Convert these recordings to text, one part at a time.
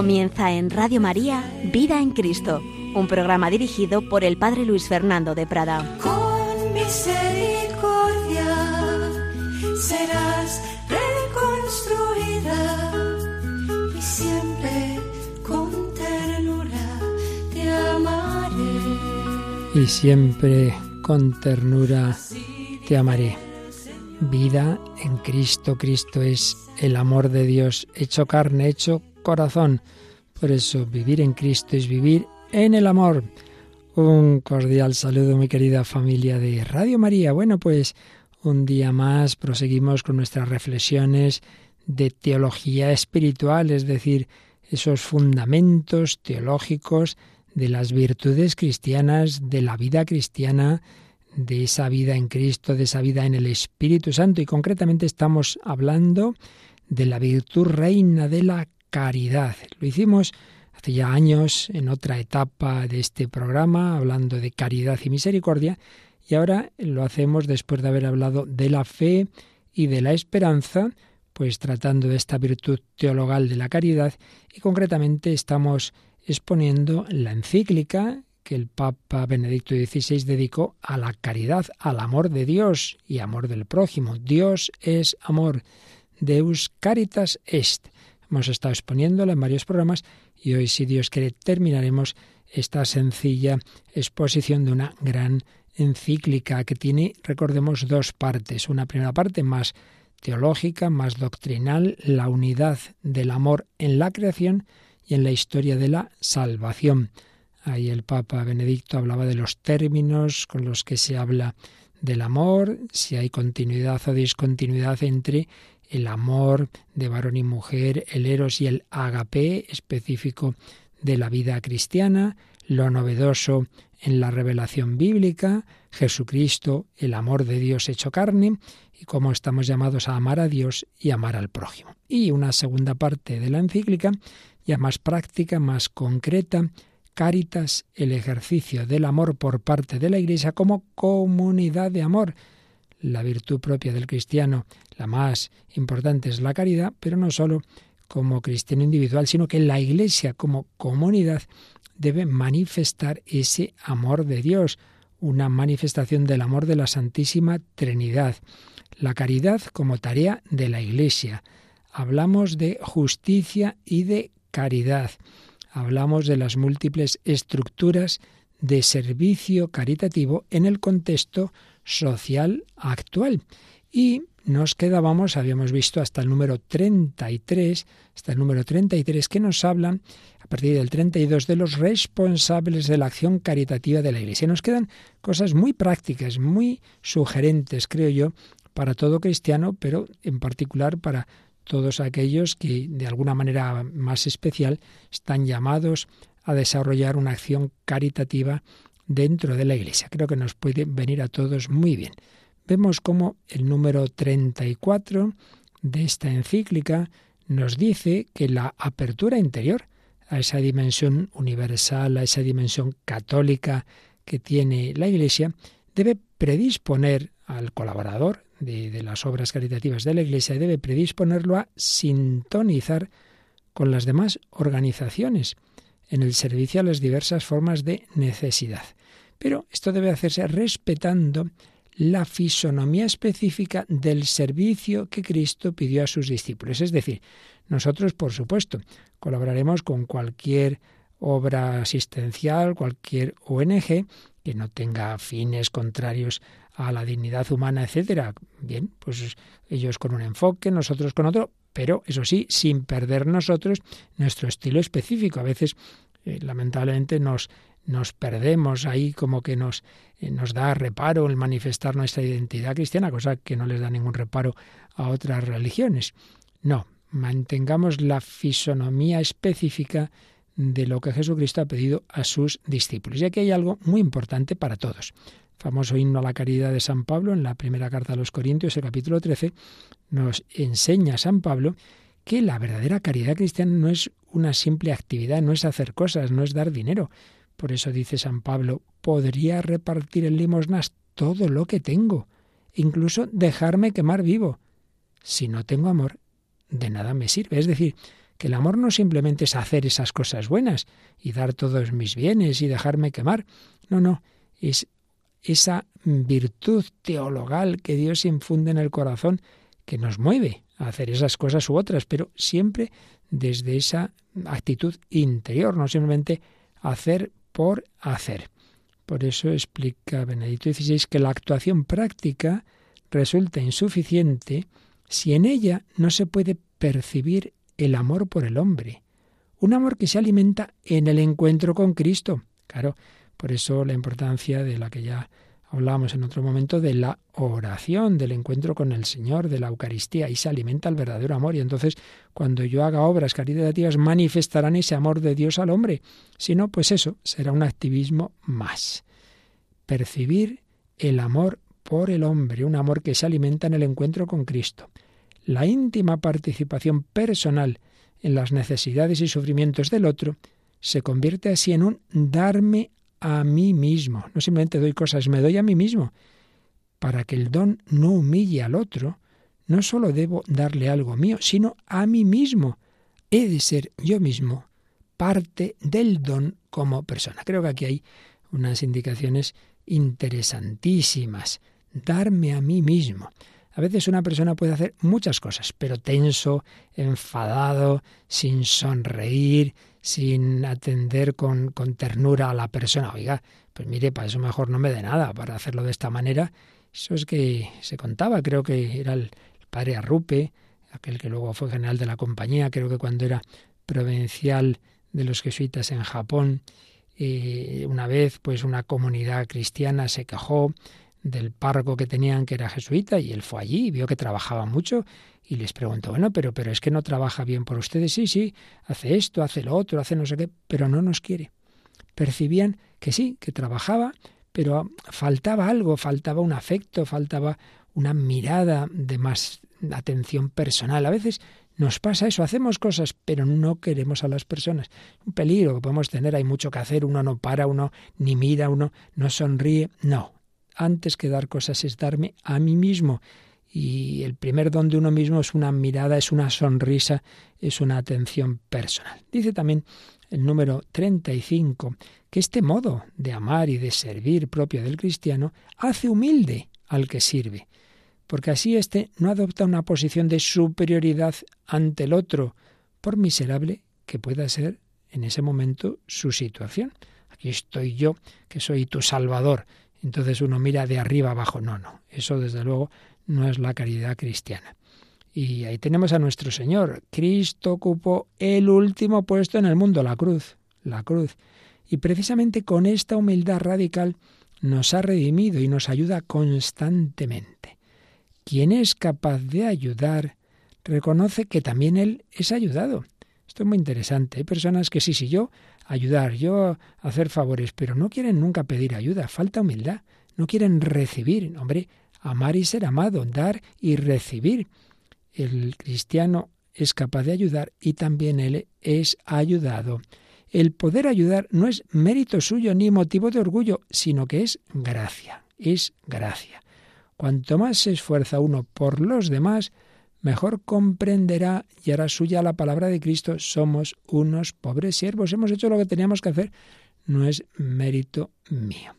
Comienza en Radio María Vida en Cristo, un programa dirigido por el Padre Luis Fernando de Prada. Con misericordia serás reconstruida y siempre con ternura te amaré. y siempre con ternura te amaré. Vida en Cristo, Cristo es el amor de Dios hecho carne, hecho corazón. Por eso vivir en Cristo es vivir en el amor. Un cordial saludo, mi querida familia de Radio María. Bueno, pues un día más proseguimos con nuestras reflexiones de teología espiritual, es decir, esos fundamentos teológicos de las virtudes cristianas, de la vida cristiana, de esa vida en Cristo, de esa vida en el Espíritu Santo. Y concretamente estamos hablando de la virtud reina de la caridad. Lo hicimos hace ya años en otra etapa de este programa, hablando de caridad y misericordia, y ahora lo hacemos después de haber hablado de la fe y de la esperanza, pues tratando de esta virtud teologal de la caridad, y concretamente estamos exponiendo la encíclica que el Papa Benedicto XVI dedicó a la caridad, al amor de Dios y amor del prójimo. Dios es amor. Deus caritas est. Hemos estado exponiéndola en varios programas y hoy, si Dios quiere, terminaremos esta sencilla exposición de una gran encíclica que tiene, recordemos, dos partes. Una primera parte más teológica, más doctrinal, la unidad del amor en la creación y en la historia de la salvación. Ahí el Papa Benedicto hablaba de los términos con los que se habla del amor, si hay continuidad o discontinuidad entre el amor de varón y mujer, el eros y el agape específico de la vida cristiana, lo novedoso en la revelación bíblica, Jesucristo, el amor de Dios hecho carne, y cómo estamos llamados a amar a Dios y amar al prójimo. Y una segunda parte de la encíclica, ya más práctica, más concreta, Caritas, el ejercicio del amor por parte de la Iglesia como comunidad de amor. La virtud propia del cristiano, la más importante es la caridad, pero no solo como cristiano individual, sino que la Iglesia como comunidad debe manifestar ese amor de Dios, una manifestación del amor de la Santísima Trinidad. La caridad como tarea de la Iglesia. Hablamos de justicia y de caridad hablamos de las múltiples estructuras de servicio caritativo en el contexto social actual. Y nos quedábamos, habíamos visto hasta el número 33, hasta el número 33, que nos hablan, a partir del 32, de los responsables de la acción caritativa de la Iglesia. Nos quedan cosas muy prácticas, muy sugerentes, creo yo, para todo cristiano, pero en particular para todos aquellos que de alguna manera más especial están llamados a desarrollar una acción caritativa dentro de la Iglesia. Creo que nos puede venir a todos muy bien. Vemos cómo el número 34 de esta encíclica nos dice que la apertura interior a esa dimensión universal, a esa dimensión católica que tiene la Iglesia, debe predisponer al colaborador de, las obras caritativas de la Iglesia debe predisponerlo a sintonizar con las demás organizaciones en el servicio a las diversas formas de necesidad. Pero esto debe hacerse respetando la fisonomía específica del servicio que Cristo pidió a sus discípulos. Es decir, nosotros, por supuesto, colaboraremos con cualquier obra asistencial, cualquier ONG que no tenga fines contrarios a la dignidad humana, etcétera. Bien, pues ellos con un enfoque, nosotros con otro, pero eso sí, sin perder nosotros nuestro estilo específico. A veces, eh, lamentablemente, nos, nos perdemos ahí, como que nos, eh, nos da reparo el manifestar nuestra identidad cristiana, cosa que no les da ningún reparo a otras religiones. No, mantengamos la fisonomía específica de lo que Jesucristo ha pedido a sus discípulos. Y aquí hay algo muy importante para todos famoso himno a la caridad de San Pablo, en la primera carta a los Corintios, el capítulo 13, nos enseña San Pablo que la verdadera caridad cristiana no es una simple actividad, no es hacer cosas, no es dar dinero. Por eso dice San Pablo, podría repartir en limosnas todo lo que tengo, incluso dejarme quemar vivo. Si no tengo amor, de nada me sirve. Es decir, que el amor no simplemente es hacer esas cosas buenas y dar todos mis bienes y dejarme quemar. No, no, es esa virtud teologal que Dios infunde en el corazón que nos mueve a hacer esas cosas u otras, pero siempre desde esa actitud interior, no simplemente hacer por hacer. Por eso explica Benedicto XVI que la actuación práctica resulta insuficiente si en ella no se puede percibir el amor por el hombre, un amor que se alimenta en el encuentro con Cristo. Claro, por eso la importancia de la que ya hablábamos en otro momento, de la oración, del encuentro con el Señor, de la Eucaristía, y se alimenta el verdadero amor. Y entonces, cuando yo haga obras caritativas, manifestarán ese amor de Dios al hombre. Si no, pues eso será un activismo más. Percibir el amor por el hombre, un amor que se alimenta en el encuentro con Cristo la íntima participación personal en las necesidades y sufrimientos del otro, se convierte así en un darme a mí mismo. No simplemente doy cosas, me doy a mí mismo. Para que el don no humille al otro, no solo debo darle algo mío, sino a mí mismo. He de ser yo mismo parte del don como persona. Creo que aquí hay unas indicaciones interesantísimas. Darme a mí mismo. A veces una persona puede hacer muchas cosas, pero tenso, enfadado, sin sonreír, sin atender con, con, ternura a la persona. Oiga, pues mire, para eso mejor no me dé nada, para hacerlo de esta manera. Eso es que se contaba, creo que era el, padre Arrupe, aquel que luego fue general de la compañía, creo que cuando era provincial de los jesuitas en Japón, eh, una vez pues una comunidad cristiana se quejó del párroco que tenían que era jesuita y él fue allí y vio que trabajaba mucho y les preguntó, bueno, pero, pero es que no trabaja bien por ustedes, sí, sí, hace esto, hace lo otro, hace no sé qué, pero no nos quiere. Percibían que sí, que trabajaba, pero faltaba algo, faltaba un afecto, faltaba una mirada de más atención personal. A veces nos pasa eso, hacemos cosas, pero no queremos a las personas. Un peligro que podemos tener, hay mucho que hacer, uno no para, uno ni mira, uno no sonríe. No, antes que dar cosas es darme a mí mismo. Y el primer don de uno mismo es una mirada, es una sonrisa, es una atención personal. Dice también el número 35 que este modo de amar y de servir propio del cristiano hace humilde al que sirve, porque así éste no adopta una posición de superioridad ante el otro, por miserable que pueda ser en ese momento su situación. Aquí estoy yo, que soy tu Salvador, entonces uno mira de arriba abajo. No, no, eso desde luego no es la caridad cristiana. Y ahí tenemos a nuestro Señor. Cristo ocupó el último puesto en el mundo, la cruz, la cruz. Y precisamente con esta humildad radical nos ha redimido y nos ayuda constantemente. Quien es capaz de ayudar, reconoce que también Él es ayudado. Esto es muy interesante. Hay personas que sí, sí, yo ayudar, yo hacer favores, pero no quieren nunca pedir ayuda, falta humildad, no quieren recibir, hombre, amar y ser amado, dar y recibir. El cristiano es capaz de ayudar y también él es ayudado. El poder ayudar no es mérito suyo ni motivo de orgullo, sino que es gracia, es gracia. Cuanto más se esfuerza uno por los demás, mejor comprenderá y hará suya la palabra de Cristo, somos unos pobres siervos, hemos hecho lo que teníamos que hacer, no es mérito mío.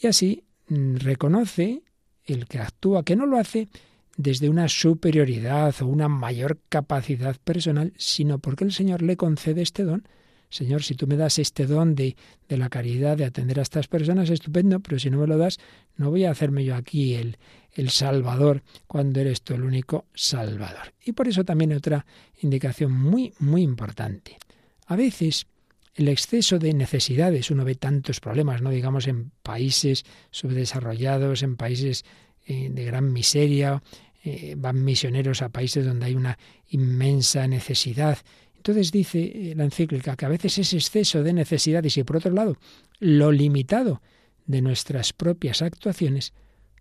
Y así mm, reconoce el que actúa, que no lo hace desde una superioridad o una mayor capacidad personal, sino porque el Señor le concede este don Señor, si tú me das este don de, de, la caridad, de atender a estas personas, estupendo, pero si no me lo das, no voy a hacerme yo aquí el, el Salvador cuando eres tú el único Salvador. Y por eso también otra indicación muy, muy importante. A veces el exceso de necesidades, uno ve tantos problemas, no digamos en países subdesarrollados, en países eh, de gran miseria, eh, van misioneros a países donde hay una inmensa necesidad entonces dice eh, la encíclica que a veces ese exceso de necesidades y por otro lado lo limitado de nuestras propias actuaciones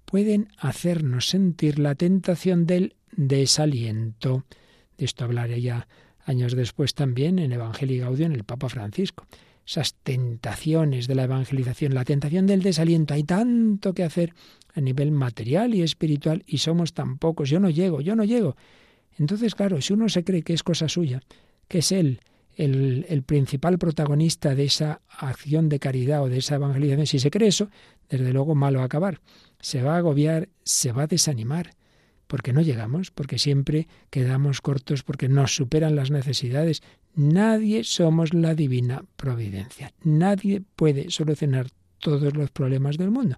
pueden hacernos sentir la tentación del desaliento. De esto hablaré ya años después también en Evangelio Gaudio en el Papa Francisco. esas tentaciones de la evangelización, la tentación del desaliento. Hay tanto que hacer a nivel material y espiritual y somos tan pocos. Yo no llego, yo no llego. Entonces, claro, si uno se cree que es cosa suya, que es él el, el, principal protagonista de esa acción de caridad o de esa evangelización, si se cree eso, desde luego malo va a acabar. Se va a agobiar, se va a desanimar, porque no llegamos, porque siempre quedamos cortos, porque nos superan las necesidades. Nadie somos la divina providencia. Nadie puede solucionar todos los problemas del mundo.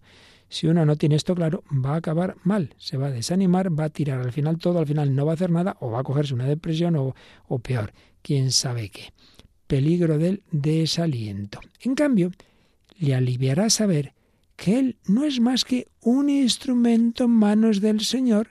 Si uno no tiene esto claro, va a acabar mal, se va a desanimar, va a tirar al final todo, al final no va a hacer nada o va a cogerse una depresión o, o peor, quién sabe qué. Peligro del desaliento. En cambio, le aliviará saber que Él no es más que un instrumento en manos del Señor.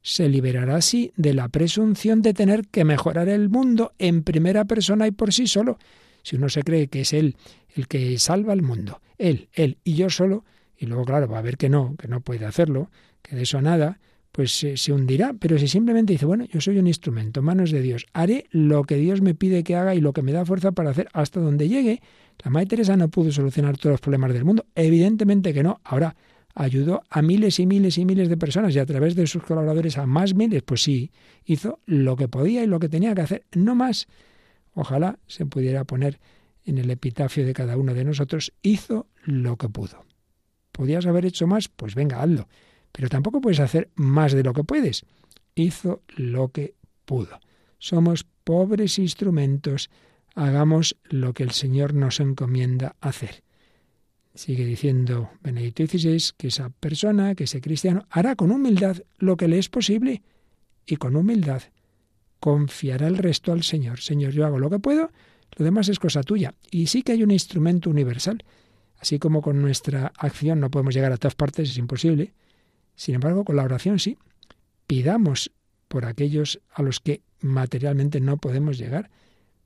Se liberará así de la presunción de tener que mejorar el mundo en primera persona y por sí solo. Si uno se cree que es Él el que salva el mundo, Él, Él y yo solo, y luego, claro, va a ver que no, que no puede hacerlo, que de eso nada, pues se, hundirá. Pero si simplemente dice, bueno, yo soy un instrumento, manos de Dios, haré lo que Dios me pide que haga y lo que me da fuerza para hacer hasta donde llegue. La Madre Teresa no pudo solucionar todos los problemas del mundo, evidentemente que no. Ahora, ayudó a miles y miles y miles de personas y a través de sus colaboradores a más miles, pues sí, hizo lo que podía y lo que tenía que hacer, no más. Ojalá se pudiera poner en el epitafio de cada uno de nosotros, hizo lo que pudo. ¿Podías haber hecho más? Pues venga, hazlo. Pero tampoco puedes hacer más de lo que puedes. Hizo lo que pudo. Somos pobres instrumentos. Hagamos lo que el Señor nos encomienda hacer. Sigue diciendo Benedicto XVI que esa persona, que ese cristiano, hará con humildad lo que le es posible y con humildad confiará el resto al Señor. Señor, yo hago lo que puedo, lo demás es cosa tuya. Y sí que hay un instrumento universal. Así como con nuestra acción no podemos llegar a todas partes, es imposible. Sin embargo, con la oración sí. Pidamos por aquellos a los que materialmente no podemos llegar.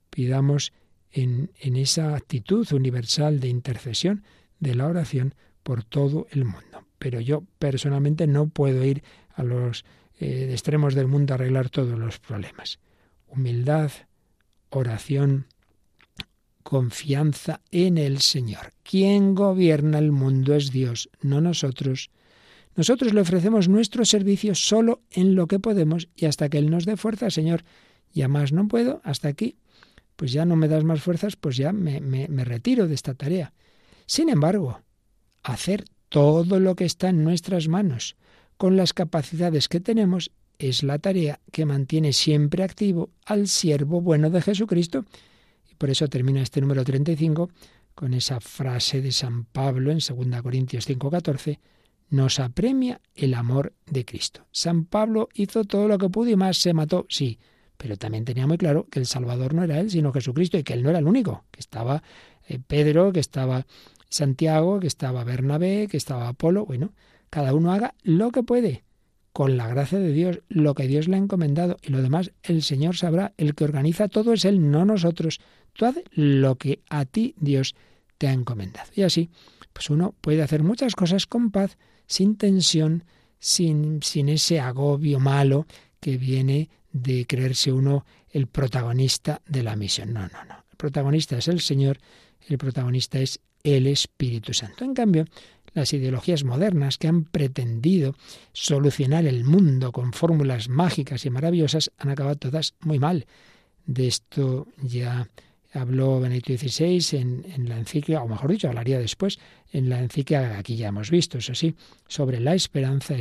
Pidamos en, esa actitud universal de intercesión de la oración por todo el mundo. Pero yo personalmente no puedo ir a los eh, extremos del mundo a arreglar todos los problemas. Humildad, oración, confianza en el Señor. Quien gobierna el mundo es Dios, no nosotros. Nosotros le ofrecemos nuestro servicio solo en lo que podemos y hasta que Él nos dé fuerza, Señor. Ya más no puedo, hasta aquí. Pues ya no me das más fuerzas, pues ya me, me, me retiro de esta tarea. Sin embargo, hacer todo lo que está en nuestras manos, con las capacidades que tenemos, es la tarea que mantiene siempre activo al siervo bueno de Jesucristo por eso termina este número 35 con esa frase de San Pablo en 2 Corintios 5:14, nos apremia el amor de Cristo. San Pablo hizo todo lo que pudo y más se mató, sí, pero también tenía muy claro que el Salvador no era él, sino Jesucristo, y que él no era el único, que estaba eh, Pedro, que estaba Santiago, que estaba Bernabé, que estaba Apolo, bueno, cada uno haga lo que puede, con la gracia de Dios, lo que Dios le ha encomendado, y lo demás el Señor sabrá, el que organiza todo es Él, no nosotros. Tú haz lo que a ti Dios te ha encomendado. Y así, pues uno puede hacer muchas cosas con paz, sin tensión, sin, sin ese agobio malo que viene de creerse uno el protagonista de la misión. No, no, no. El protagonista es el Señor, el protagonista es el Espíritu Santo. En cambio, las ideologías modernas que han pretendido solucionar el mundo con fórmulas mágicas y maravillosas han acabado todas muy mal. De esto ya habló Benedicto XVI en, en, la encíclica, o mejor dicho, hablaría después, en la encíclica aquí ya hemos visto, eso sí, sobre la esperanza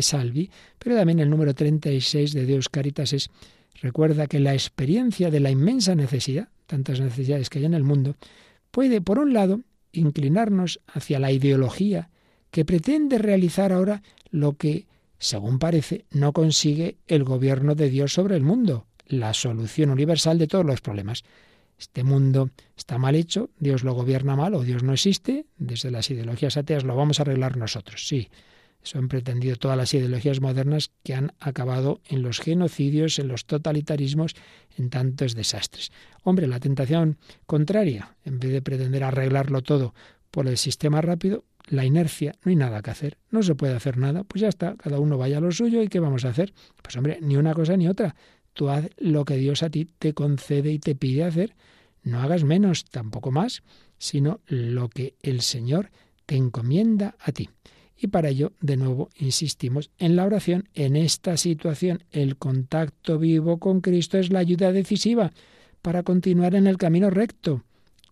Salvi, pero también el número 36 de Deus Caritas es, recuerda que la experiencia de la inmensa necesidad, tantas necesidades que hay en el mundo, puede, por un lado, inclinarnos hacia la ideología que pretende realizar ahora lo que, según parece, no consigue el gobierno de Dios sobre el mundo, la solución universal de todos los problemas. Este mundo está mal hecho, Dios lo gobierna mal o Dios no existe, desde las ideologías ateas lo vamos a arreglar nosotros, sí. Eso han pretendido todas las ideologías modernas que han acabado en los genocidios, en los totalitarismos, en tantos desastres. Hombre, la tentación contraria, en vez de pretender arreglarlo todo por el sistema rápido, la inercia, no hay nada que hacer, no se puede hacer nada, pues ya está, cada uno vaya a lo suyo y ¿qué vamos a hacer? Pues hombre, ni una cosa ni otra. Haz lo que Dios a ti te concede y te pide hacer. No hagas menos, tampoco más, sino lo que el Señor te encomienda a ti. Y para ello, de nuevo, insistimos en la oración. En esta situación, el contacto vivo con Cristo es la ayuda decisiva para continuar en el camino recto,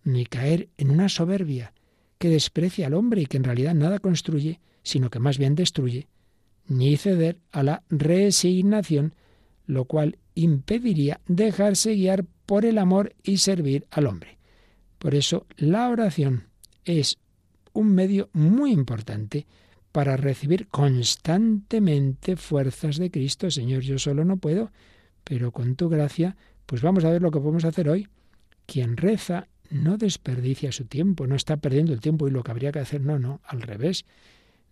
ni caer en una soberbia que desprecia al hombre y que en realidad nada construye, sino que más bien destruye, ni ceder a la resignación, lo cual impediría dejarse guiar por el amor y servir al hombre. Por eso la oración es un medio muy importante para recibir constantemente fuerzas de Cristo. Señor, yo solo no puedo, pero con tu gracia, pues vamos a ver lo que podemos hacer hoy. Quien reza no desperdicia su tiempo, no está perdiendo el tiempo y lo que habría que hacer, no, no, al revés.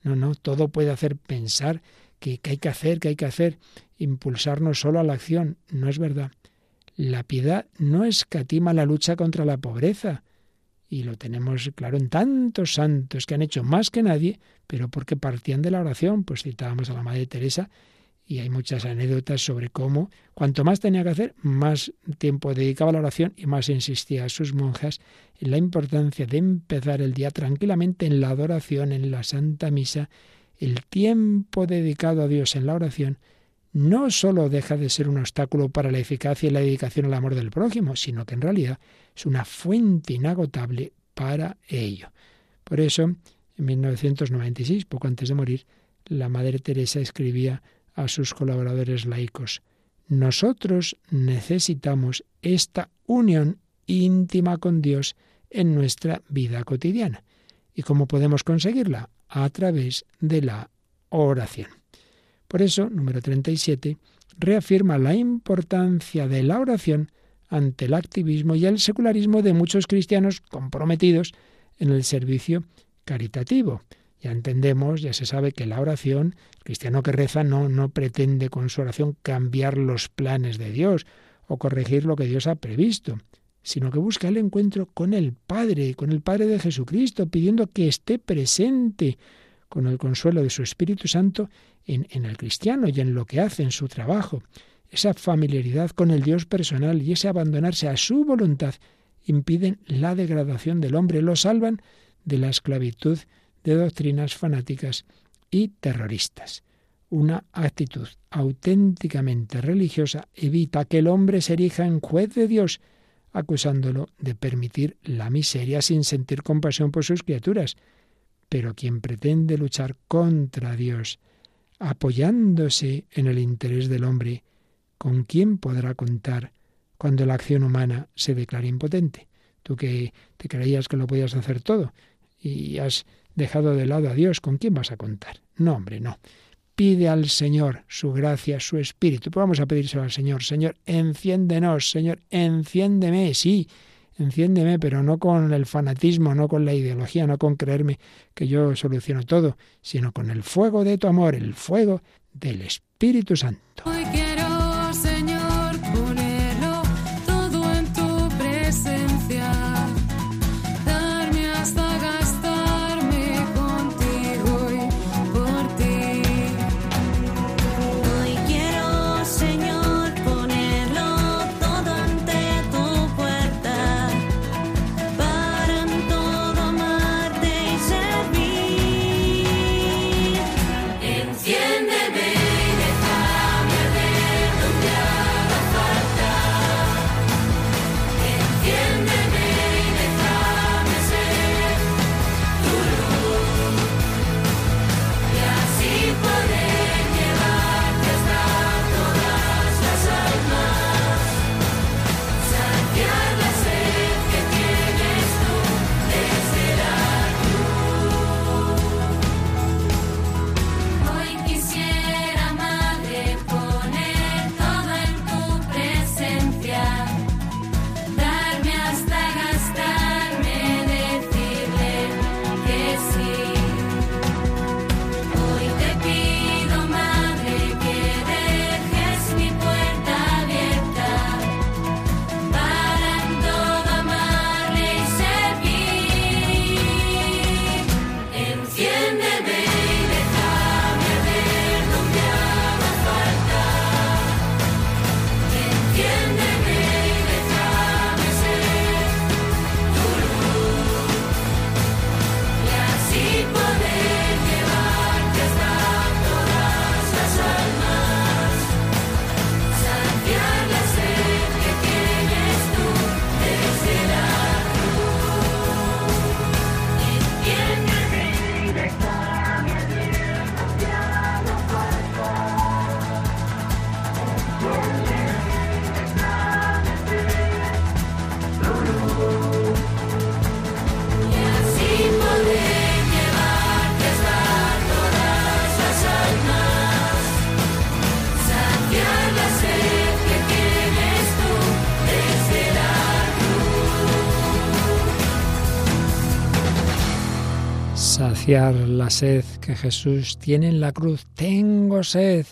No, no, todo puede hacer pensar que, hay que hacer, que hay que hacer, impulsarnos solo a la acción. No es verdad. La piedad no escatima la lucha contra la pobreza, y lo tenemos claro en tantos santos que han hecho más que nadie, pero porque partían de la oración, pues citábamos a la Madre Teresa y hay muchas anécdotas sobre cómo cuanto más tenía que hacer, más tiempo dedicaba a la oración y más insistía a sus monjas en la importancia de empezar el día tranquilamente en la adoración, en la Santa Misa, el tiempo dedicado a Dios en la oración no sólo deja de ser un obstáculo para la eficacia y la dedicación al amor del prójimo, sino que en realidad es una fuente inagotable para ello. Por eso, en 1996, poco antes de morir, la Madre Teresa escribía a sus colaboradores laicos, nosotros necesitamos esta unión íntima con Dios en nuestra vida cotidiana. ¿Y cómo podemos conseguirla? A través de la oración. Por eso, número 37, reafirma la importancia de la oración ante el activismo y el secularismo de muchos cristianos comprometidos en el servicio caritativo. Ya entendemos, ya se sabe que la oración, el cristiano que reza no, no pretende con su oración cambiar los planes de Dios o corregir lo que Dios ha previsto, sino que busca el encuentro con el Padre, con el Padre de Jesucristo, pidiendo que esté presente con el consuelo de su Espíritu Santo en, en el cristiano y en lo que hace en su trabajo esa familiaridad con el Dios personal y ese abandonarse a su voluntad impiden la degradación del hombre, lo salvan de la esclavitud de doctrinas fanáticas y terroristas. Una actitud auténticamente religiosa evita que el hombre se erija en juez de Dios, acusándolo de permitir la miseria sin sentir compasión por sus criaturas. Pero quien pretende luchar contra Dios, apoyándose en el interés del hombre, ¿con quién podrá contar cuando la acción humana se declara impotente? Tú que te creías que lo podías hacer todo y has dejado de lado a Dios, ¿con quién vas a contar? No, hombre, no. Pide al Señor su gracia, su espíritu. Pues vamos a pedírselo al Señor. Señor, enciéndenos, Señor, enciéndeme, sí, enciéndeme, pero no con el fanatismo, no con la ideología, no con creerme que yo soluciono todo, sino con el fuego de tu amor, el fuego del Espíritu Santo. La sed que Jesús tiene en la cruz. Tengo sed.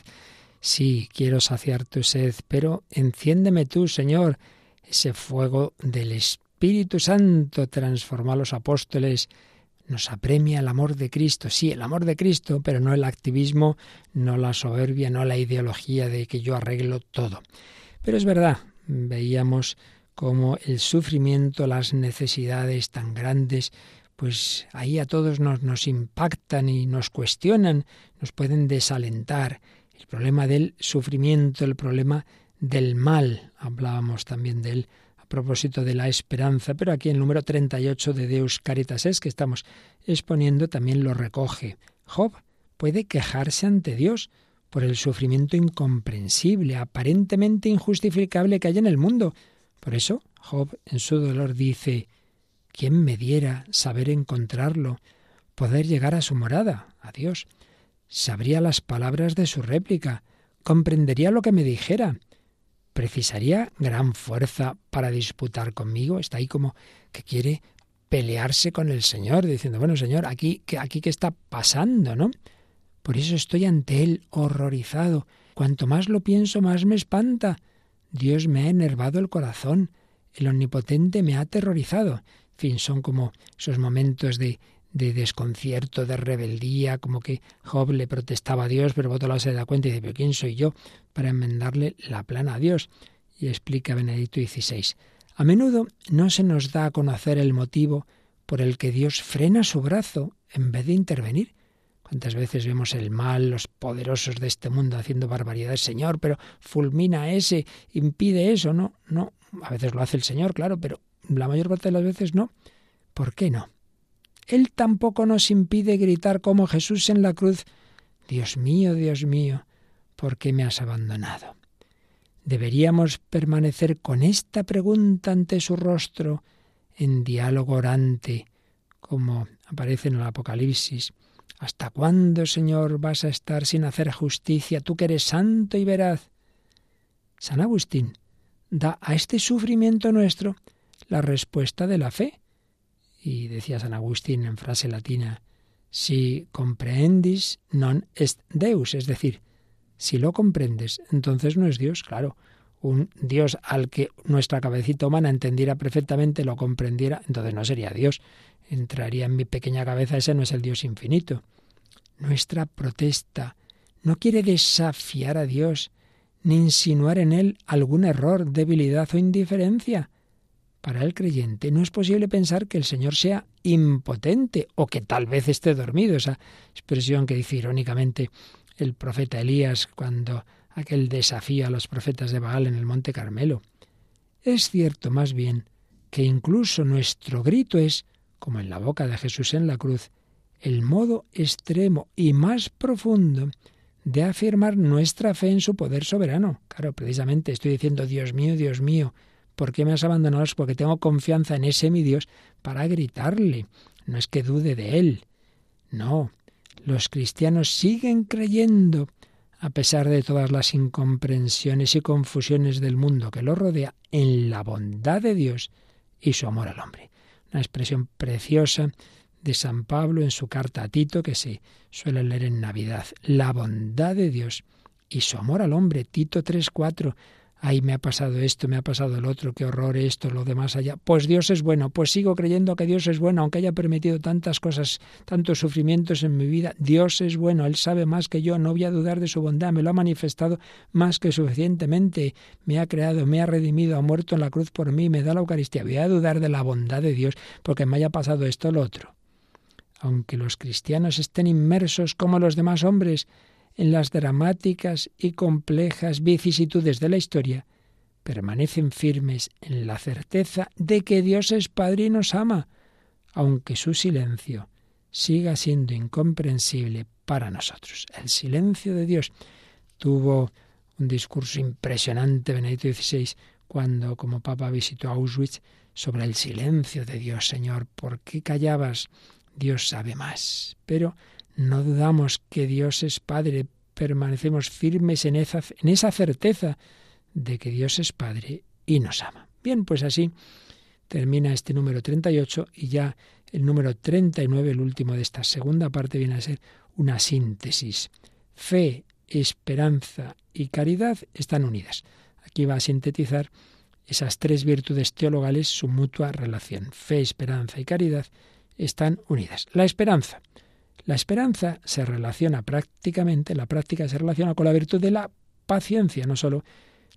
Sí, quiero saciar tu sed, pero enciéndeme tú, Señor, ese fuego del Espíritu Santo transforma a los apóstoles, nos apremia el amor de Cristo, sí, el amor de Cristo, pero no el activismo, no la soberbia, no la ideología de que yo arreglo todo. Pero es verdad, veíamos cómo el sufrimiento, las necesidades tan grandes, pues ahí a todos nos, nos impactan y nos cuestionan, nos pueden desalentar. El problema del sufrimiento, el problema del mal, hablábamos también de él a propósito de la esperanza, pero aquí el número 38 de Deus Caritas es que estamos exponiendo también lo recoge. Job puede quejarse ante Dios por el sufrimiento incomprensible, aparentemente injustificable que hay en el mundo. Por eso Job en su dolor dice, ¿quién me diera saber encontrarlo, poder llegar a su morada, a Dios? Sabría las palabras de su réplica, comprendería lo que me dijera, precisaría gran fuerza para disputar conmigo. Está ahí como que quiere pelearse con el Señor, diciendo, bueno, Señor, aquí, aquí qué está pasando, ¿no? Por eso estoy ante Él horrorizado. Cuanto más lo pienso, más me espanta. Dios me ha enervado el corazón. El Omnipotente me ha aterrorizado. Fin, son como esos momentos de, de desconcierto, de rebeldía, como que Job le protestaba a Dios, pero por otro lado se da cuenta y dice, pero ¿quién soy yo para enmendarle la plana a Dios? Y explica Benedicto XVI. A menudo no se nos da a conocer el motivo por el que Dios frena su brazo en vez de intervenir. ¿Cuántas veces vemos el mal, los poderosos de este mundo haciendo barbaridades? Señor, pero fulmina ese, impide eso. No, no. A veces lo hace el Señor, claro, pero la mayor parte de las veces no. ¿Por qué no? Él tampoco nos impide gritar como Jesús en la cruz, Dios mío, Dios mío, ¿por qué me has abandonado? Deberíamos permanecer con esta pregunta ante su rostro, en diálogo orante, como aparece en el Apocalipsis. ¿Hasta cuándo, Señor, vas a estar sin hacer justicia, tú que eres santo y veraz? San Agustín da a este sufrimiento nuestro la respuesta de la fe. Y decía San Agustín en frase latina, si comprehendis non est Deus, es decir, si lo comprendes, entonces no es Dios, claro. Un Dios al que nuestra cabecita humana entendiera perfectamente, lo comprendiera, entonces no sería Dios. Entraría en mi pequeña cabeza, ese no es el Dios infinito. Nuestra protesta no quiere desafiar a Dios, ni insinuar en él algún error, debilidad o indiferencia. Para el creyente no es posible pensar que el Señor sea impotente o que tal vez esté dormido, esa expresión que dice irónicamente el profeta Elías cuando aquel desafío a los profetas de Baal en el Monte Carmelo. Es cierto más bien que incluso nuestro grito es, como en la boca de Jesús en la cruz, el modo extremo y más profundo de afirmar nuestra fe en su poder soberano. Claro, precisamente estoy diciendo, Dios mío, Dios mío, ¿Por qué me has abandonado? Es porque tengo confianza en ese mi Dios para gritarle. No es que dude de él. No, los cristianos siguen creyendo, a pesar de todas las incomprensiones y confusiones del mundo que lo rodea, en la bondad de Dios y su amor al hombre. Una expresión preciosa de San Pablo en su carta a Tito que se suele leer en Navidad. La bondad de Dios y su amor al hombre. Tito 3.4 ay, me ha pasado esto, me ha pasado el otro, qué horror esto, lo demás allá. Pues Dios es bueno, pues sigo creyendo que Dios es bueno, aunque haya permitido tantas cosas, tantos sufrimientos en mi vida. Dios es bueno, Él sabe más que yo, no voy a dudar de su bondad, me lo ha manifestado más que suficientemente, me ha creado, me ha redimido, ha muerto en la cruz por mí, me da la Eucaristía. Voy a dudar de la bondad de Dios porque me haya pasado esto o lo otro. Aunque los cristianos estén inmersos como los demás hombres, en las dramáticas y complejas vicisitudes de la historia, permanecen firmes en la certeza de que Dios es Padre y nos ama, aunque su silencio siga siendo incomprensible para nosotros. El silencio de Dios tuvo un discurso impresionante Benedicto XVI cuando como Papa visitó Auschwitz sobre el silencio de Dios, Señor, ¿por qué callabas? Dios sabe más. Pero no dudamos que Dios es Padre, permanecemos firmes en esa, certeza de que Dios es Padre y nos ama. Bien, pues así termina este número 38 y ya el número 39, el último de esta segunda parte, viene a ser una síntesis. Fe, esperanza y caridad están unidas. Aquí va a sintetizar esas tres virtudes teologales, su mutua relación. Fe, esperanza y caridad están unidas. La esperanza. La esperanza se relaciona prácticamente, la práctica se relaciona con la virtud de la paciencia, no solo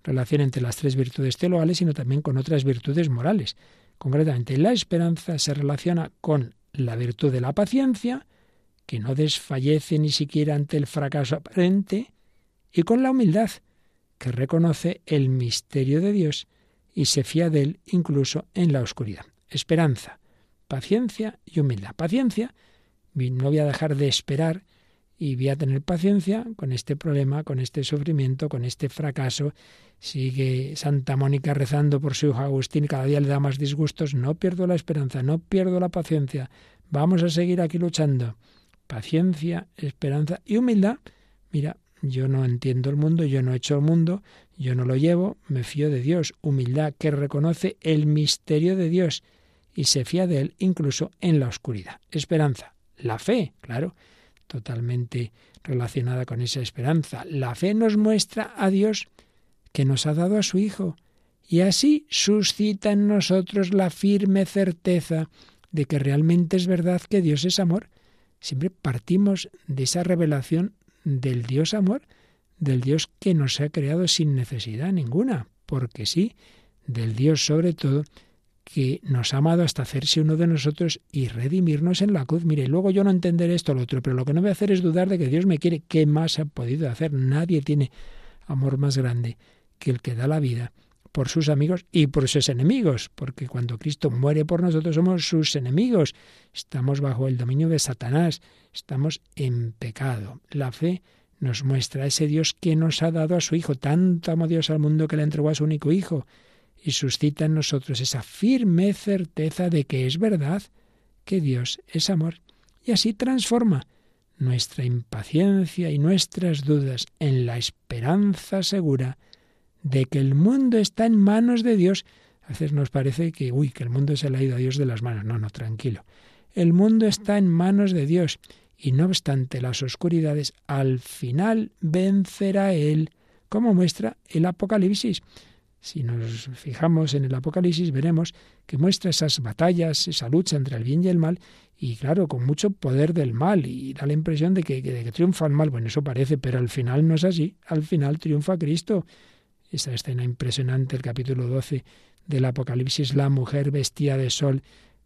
relación entre las tres virtudes teologales, sino también con otras virtudes morales. Concretamente, la esperanza se relaciona con la virtud de la paciencia, que no desfallece ni siquiera ante el fracaso aparente, y con la humildad, que reconoce el misterio de Dios y se fía de él incluso en la oscuridad. Esperanza, paciencia y humildad. Paciencia, no voy a dejar de esperar y voy a tener paciencia con este problema, con este sufrimiento, con este fracaso. Sigue Santa Mónica rezando por su hijo Agustín cada día le da más disgustos. No pierdo la esperanza, no pierdo la paciencia. Vamos a seguir aquí luchando. Paciencia, esperanza y humildad. Mira, yo no entiendo el mundo, yo no he hecho el mundo, yo no lo llevo, me fío de Dios. Humildad que reconoce el misterio de Dios y se fía de él incluso en la oscuridad. Esperanza, la fe, claro totalmente relacionada con esa esperanza. La fe nos muestra a Dios que nos ha dado a su Hijo y así suscita en nosotros la firme certeza de que realmente es verdad que Dios es amor. Siempre partimos de esa revelación del Dios amor, del Dios que nos ha creado sin necesidad ninguna, porque sí, del Dios sobre todo que nos ha amado hasta hacerse uno de nosotros y redimirnos en la cruz. Mire, luego yo no entenderé esto o lo otro, pero lo que no voy a hacer es dudar de que Dios me quiere. ¿Qué más ha podido hacer? Nadie tiene amor más grande que el que da la vida por sus amigos y por sus enemigos, porque cuando Cristo muere por nosotros somos sus enemigos, estamos bajo el dominio de Satanás, estamos en pecado. La fe nos muestra a ese Dios que nos ha dado a su Hijo, tanto amó Dios al mundo que le entregó a su único Hijo, y suscita en nosotros esa firme certeza de que es verdad, que Dios es amor, y así transforma nuestra impaciencia y nuestras dudas en la esperanza segura de que el mundo está en manos de Dios. A veces nos parece que, uy, que el mundo se le ha ido a Dios de las manos. No, no, tranquilo. El mundo está en manos de Dios y no obstante las oscuridades, al final vencerá Él, como muestra el Apocalipsis. Si nos fijamos en el Apocalipsis, veremos que muestra esas batallas, esa lucha entre el bien y el mal, y claro, con mucho poder del mal, y da la impresión de que, triunfa el mal. Bueno, eso parece, pero al final no es así. Al final triunfa Cristo. Esa escena impresionante, el capítulo 12 del Apocalipsis, la mujer vestida de sol,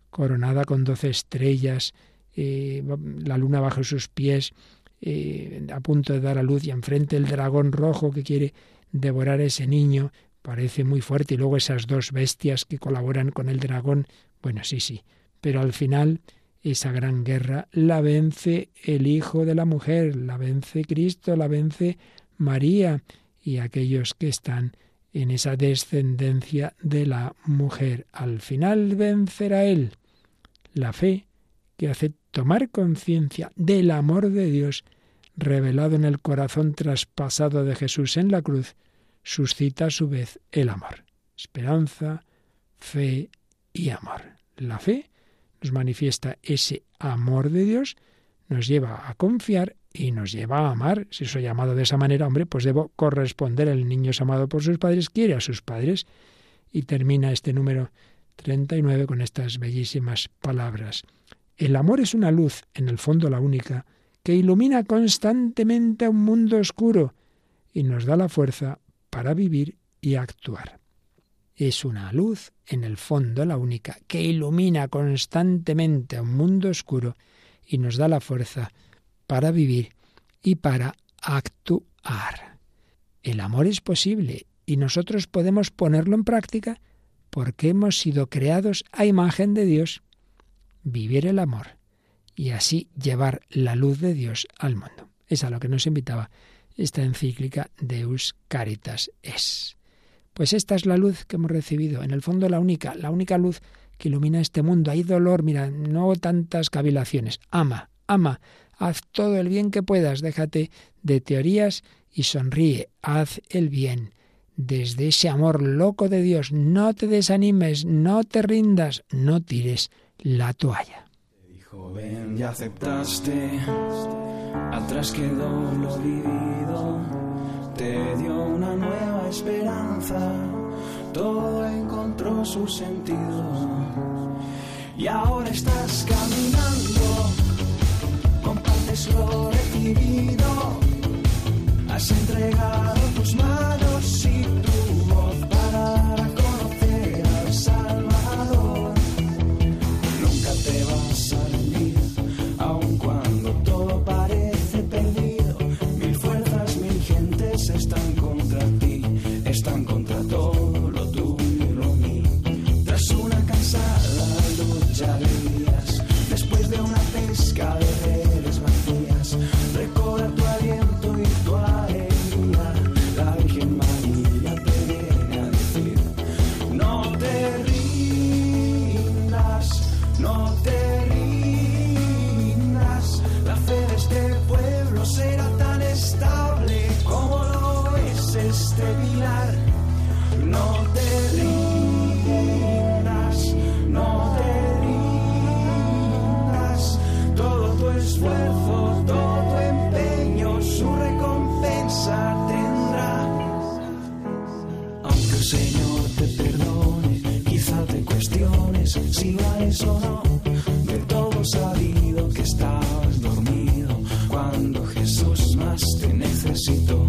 coronada con doce estrellas, eh, la luna bajo sus pies, eh, a punto de dar a luz, y enfrente el dragón rojo que quiere devorar a ese niño, parece muy fuerte y luego esas dos bestias que colaboran con el dragón, bueno, sí, sí, pero al final esa gran guerra la vence el Hijo de la mujer, la vence Cristo, la vence María y aquellos que están en esa descendencia de la mujer. Al final vencerá Él. La fe que hace tomar conciencia del amor de Dios revelado en el corazón traspasado de Jesús en la cruz, suscita a su vez el amor. Esperanza, fe y amor. La fe nos manifiesta ese amor de Dios, nos lleva a confiar y nos lleva a amar. Si soy amado de esa manera, hombre, pues debo corresponder. El niño es amado por sus padres, quiere a sus padres. Y termina este número 39 con estas bellísimas palabras. El amor es una luz, en el fondo la única, que ilumina constantemente a un mundo oscuro y nos da la fuerza para vivir y actuar. Es una luz, en el fondo la única, que ilumina constantemente a un mundo oscuro y nos da la fuerza para vivir y para actuar. El amor es posible y nosotros podemos ponerlo en práctica porque hemos sido creados a imagen de Dios. Vivir el amor y así llevar la luz de Dios al mundo. Es a lo que nos invitaba esta encíclica Deus Caritas es. Pues esta es la luz que hemos recibido, en el fondo la única, la única luz que ilumina este mundo. Hay dolor, mira, no tantas cavilaciones. Ama, ama, haz todo el bien que puedas, déjate de teorías y sonríe, haz el bien. Desde ese amor loco de Dios, no te desanimes, no te rindas, no tires la toalla. Atrás quedó lo vivido, te dio una nueva esperanza, todo encontró su sentido. Y ahora estás caminando, compartes lo recibido, has entregado tus manos y No te rindas, no te rindas. Todo tu esfuerzo, todo tu empeño, su recompensa tendrá. Aunque el Señor te perdone, quizá te cuestiones si vales o no. De todo sabido que estabas dormido cuando Jesús más te necesitó.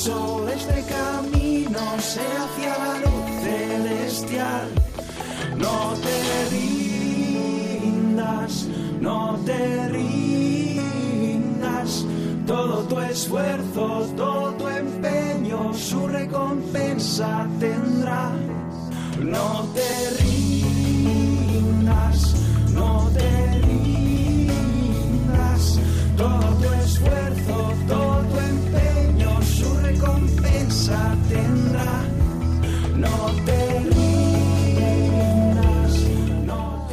De este camino sea hacia la luz celestial. No te rindas, no te rindas, todo tu esfuerzo, todo tu empeño, su recompensa tendrá. No te rindas,